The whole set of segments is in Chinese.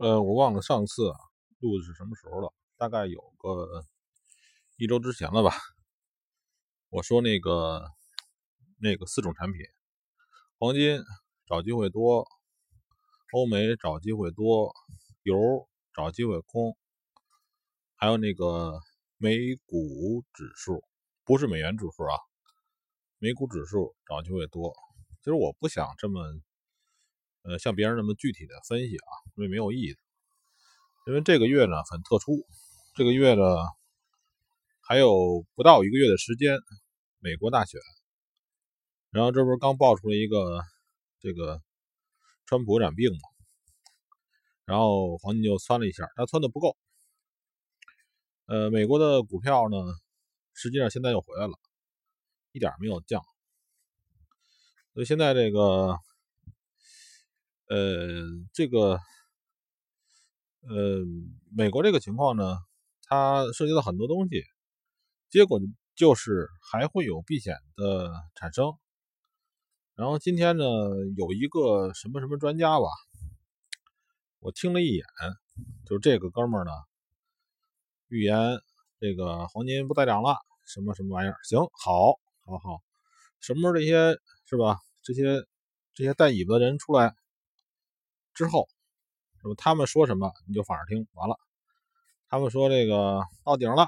呃，我忘了上次录的是什么时候了，大概有个一周之前了吧。我说那个那个四种产品，黄金找机会多，欧美找机会多，油找机会空，还有那个美股指数，不是美元指数啊，美股指数找机会多。其实我不想这么。呃，像别人那么具体的分析啊，因为没有意义。因为这个月呢很特殊，这个月呢还有不到一个月的时间，美国大选。然后这不是刚爆出了一个这个川普染病嘛，然后黄金就窜了一下，它窜的不够。呃，美国的股票呢，实际上现在又回来了，一点没有降。所以现在这个。呃，这个，呃，美国这个情况呢，它涉及到很多东西，结果就是还会有避险的产生。然后今天呢，有一个什么什么专家吧，我听了一眼，就这个哥们儿呢，预言这个黄金不再涨了，什么什么玩意儿？行，好，好，好，什么时候这些是吧？这些这些带尾巴的人出来。之后，那么他们说什么你就反着听。完了，他们说这个到顶了，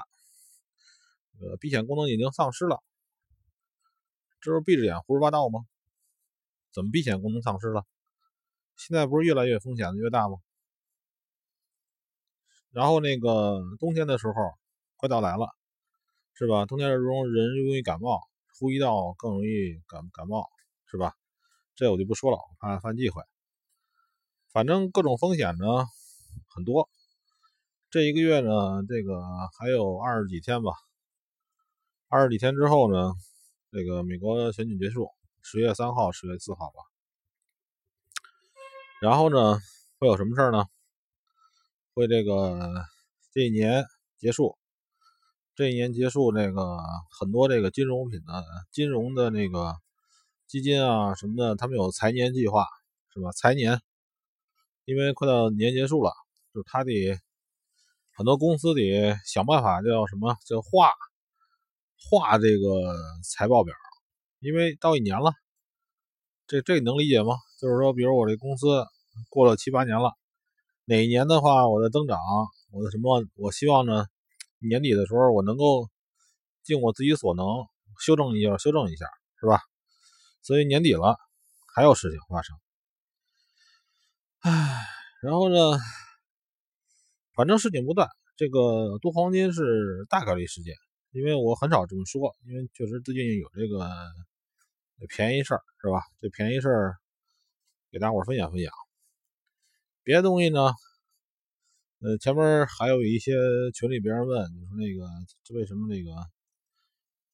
呃，避险功能已经丧失了，这是闭着眼胡说八道吗？怎么避险功能丧失了？现在不是越来越风险越大吗？然后那个冬天的时候快到来了，是吧？冬天容人容易感冒，呼吸道更容易感感冒，是吧？这我就不说了，我怕犯忌讳。反正各种风险呢很多，这一个月呢，这个还有二十几天吧。二十几天之后呢，这个美国选举结束，十月三号、十月四号吧。然后呢，会有什么事呢？会这个这一年结束，这一年结束，那个很多这个金融品的、金融的那个基金啊什么的，他们有财年计划，是吧？财年。因为快到年结束了，就是他得很多公司得想办法叫什么叫画画这个财报表，因为到一年了，这这能理解吗？就是说，比如我这公司过了七八年了，哪一年的话我的增长，我的什么，我希望呢年底的时候我能够尽我自己所能修正一下，修正一下，是吧？所以年底了还有事情发生。唉，然后呢，反正事情不断。这个多黄金是大概率事件，因为我很少这么说，因为确实最近有这个便宜事儿，是吧？这便宜事儿给大伙分享分享。别的东西呢，呃，前面还有一些群里别人问，你说那个为什么那个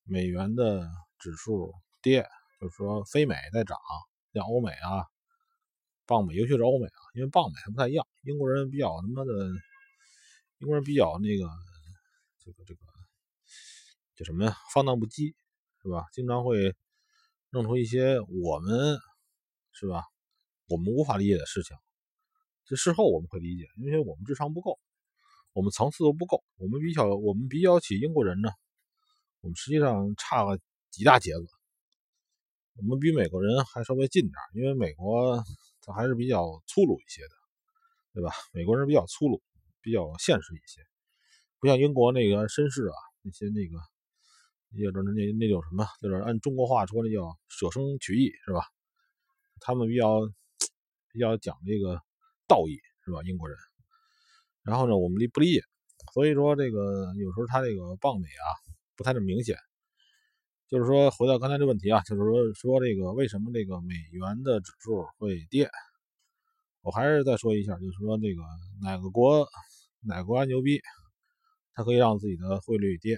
美元的指数跌，就是说非美在涨，像欧美啊。棒美，尤其是欧美啊，因为棒美还不太一样。英国人比较他妈的，英国人比较那个，这个这个叫什么呀？放荡不羁，是吧？经常会弄出一些我们是吧？我们无法理解的事情。这事后我们会理解，因为我们智商不够，我们层次都不够。我们比较，我们比较起英国人呢，我们实际上差了几大截子。我们比美国人还稍微近点，因为美国。它还是比较粗鲁一些的，对吧？美国人比较粗鲁，比较现实一些，不像英国那个绅士啊，那些那个，也那那那种什么，就是按中国话说，那叫舍生取义，是吧？他们比较比较讲这个道义，是吧？英国人。然后呢，我们离不理解，所以说这个有时候他这个棒美啊，不太那么明显。就是说，回到刚才这问题啊，就是说说这个为什么这个美元的指数会跌？我还是再说一下，就是说这个哪个国哪个国家牛逼，它可以让自己的汇率跌，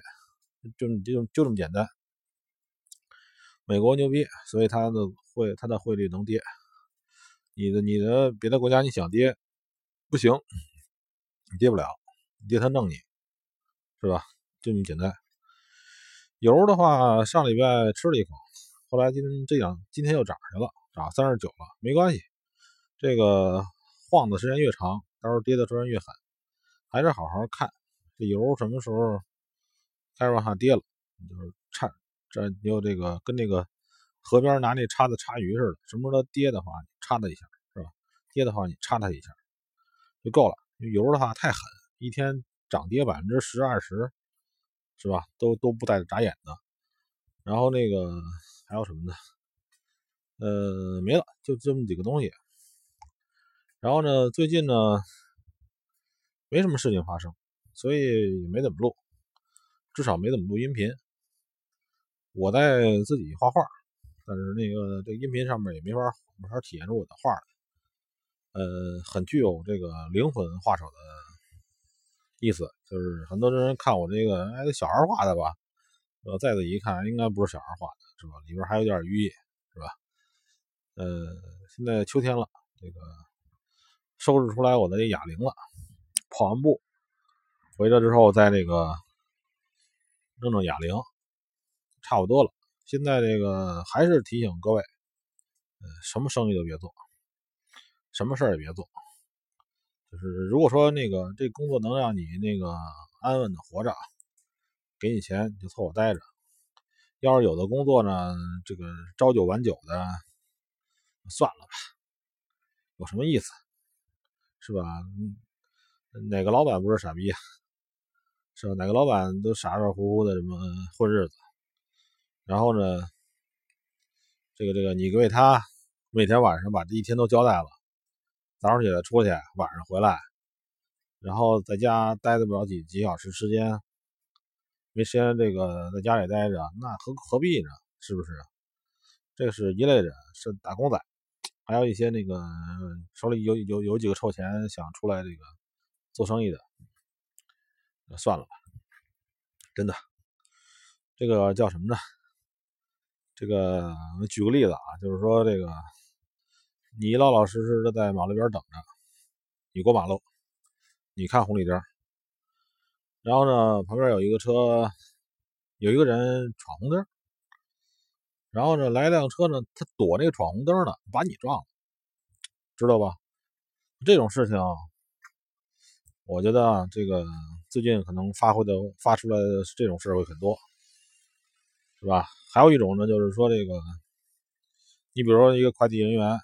就就就这么简单。美国牛逼，所以它的汇它的汇率能跌。你的你的别的国家你想跌不行，你跌不了，跌它弄你，是吧？就这么简单。油的话，上礼拜吃了一口，后来今这样，今天又涨去了，涨三十九了，没关系，这个晃的时间越长，到时候跌的突然越狠，还是好好看这油什么时候开始往下跌了，就是差这就这个跟那个河边拿那叉子叉鱼似的，什么时候它跌的话，插它一下是吧？跌的话你插它一下就够了。油的话太狠，一天涨跌百分之十二十，是吧？都都不带眨眼的。然后那个还有什么呢？呃，没了，就这么几个东西。然后呢，最近呢，没什么事情发生，所以也没怎么录，至少没怎么录音频。我在自己画画，但是那个这音频上面也没法没法体现出我的画来。呃，很具有这个灵魂画手的意思，就是很多人看我这个，哎，小孩画的吧？呃，再仔细一看，应该不是小孩画的，是吧？里边还有点寓意，是吧？呃，现在秋天了，这个收拾出来我的哑铃了，跑完步回来之后，再这个弄弄哑铃，差不多了。现在这个还是提醒各位，呃，什么生意都别做，什么事儿也别做。就是如果说那个这工作能让你那个安稳的活着，给你钱你就凑合待着。要是有的工作呢，这个朝九晚九的。算了吧，有什么意思，是吧？哪个老板不是傻逼？是吧？哪个老板都傻傻乎乎的什么混日子，然后呢，这个这个你为他每天晚上把这一天都交代了，早上起来出去，晚上回来，然后在家待不了几几小时时间，没时间这个在家里待着，那何何必呢？是不是？这是一类人，是打工仔。还有一些那个手里有有有几个臭钱想出来这个做生意的，算了吧，真的，这个叫什么呢？这个举个例子啊，就是说这个你老老实实的在马路边等着，你过马路，你看红绿灯，然后呢旁边有一个车，有一个人闯红灯。然后呢，来辆车呢，他躲那个闯红灯呢，把你撞了，知道吧？这种事情，我觉得这个最近可能发挥的发出来的这种事会很多，是吧？还有一种呢，就是说这个，你比如说一个快递人员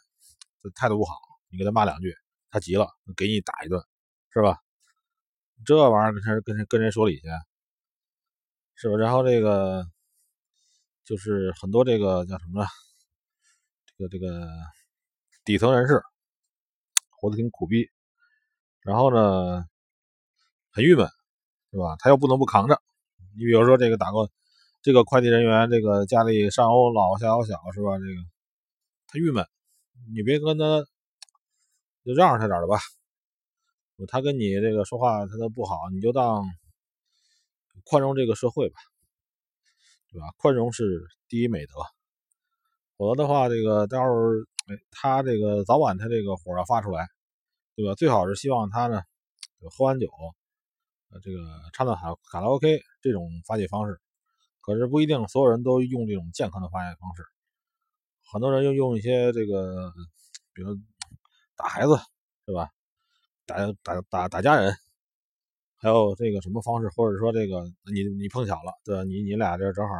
态度不好，你给他骂两句，他急了，给你打一顿，是吧？这玩意儿跟谁跟谁跟谁说理去？是吧？然后这个。就是很多这个叫什么呢？这个这个底层人士活得挺苦逼，然后呢很郁闷，是吧？他又不能不扛着。你比如说这个打个这个快递人员，这个家里上有老下有小，是吧？这个他郁闷，你别跟他就让着他点的吧。他跟你这个说话他都不好，你就当宽容这个社会吧。对吧？宽容是第一美德，否则的话，这个待会儿，哎，他这个早晚他这个火要发出来，对吧？最好是希望他呢，喝完酒，呃，这个唱唱卡卡拉 OK 这种发泄方式。可是不一定所有人都用这种健康的发泄方式，很多人又用一些这个，比如打孩子，是吧？打打打打家人。还有这个什么方式，或者说这个你你碰巧了，对吧？你你俩这正好，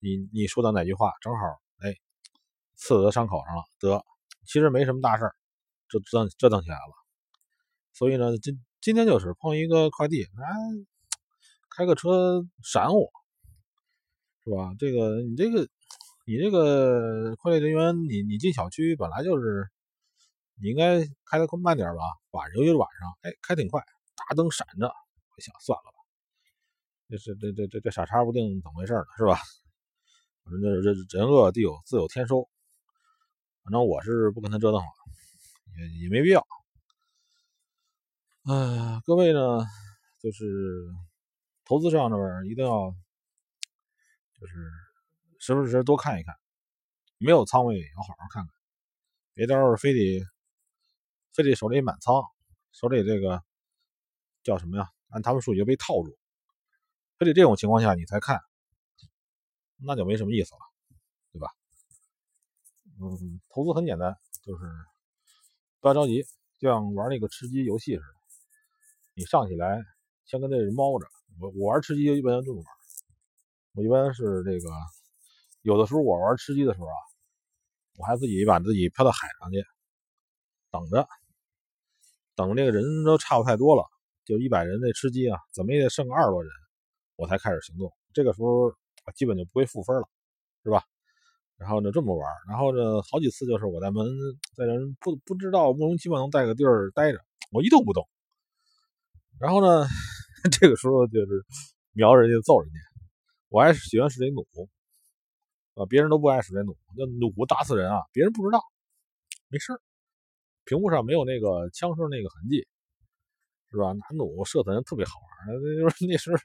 你你说的哪句话正好，哎，刺到伤口上了，得，其实没什么大事儿，就折折腾起来了。所以呢，今今天就是碰一个快递，哎，开个车闪我，是吧？这个你这个你这个快递人员，你你进小区本来就是你应该开的慢点吧？晚上尤其是晚上，哎，开挺快，大灯闪着。我想算了吧，这是这这这这傻叉不定怎么回事呢，是吧？反正这这人恶地有自有天收，反正我是不跟他折腾了，也也没必要。哎，各位呢，就是投资上面一定要就是时不时多看一看，没有仓位也要好好看看，别到时候非得非得手里满仓，手里这个叫什么呀？按他们数据被套住，非得这种情况下你才看，那就没什么意思了，对吧？嗯，投资很简单，就是不要着急，就像玩那个吃鸡游戏似的，你上起来先跟那人猫着。我我玩吃鸡一般这么玩，我一般是这个，有的时候我玩吃鸡的时候啊，我还自己把自己飘到海上去，等着，等这个人都差不太多了，就一百人那吃鸡啊，怎么也得剩个二十多人，我才开始行动。这个时候基本就不会负分了，是吧？然后呢这么玩，然后呢好几次就是我在门在人不不知道莫名其妙能在个地儿待着，我一动不动，然后呢。这个时候就是瞄人家揍人家，我爱喜欢使这弩啊，别人都不爱使这弩，那弩打死人啊，别人不知道，没事屏幕上没有那个枪声那个痕迹，是吧？拿弩射死人特别好玩，那就是那时候，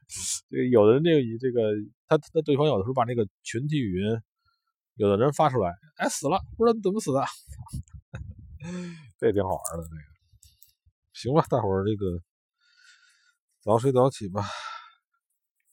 有的人这个这个他他对方有的时候把那个群体语音，有的人发出来，哎死了，不知道怎么死的，这也挺好玩的，这个行吧，大伙儿这个。早睡早起吧。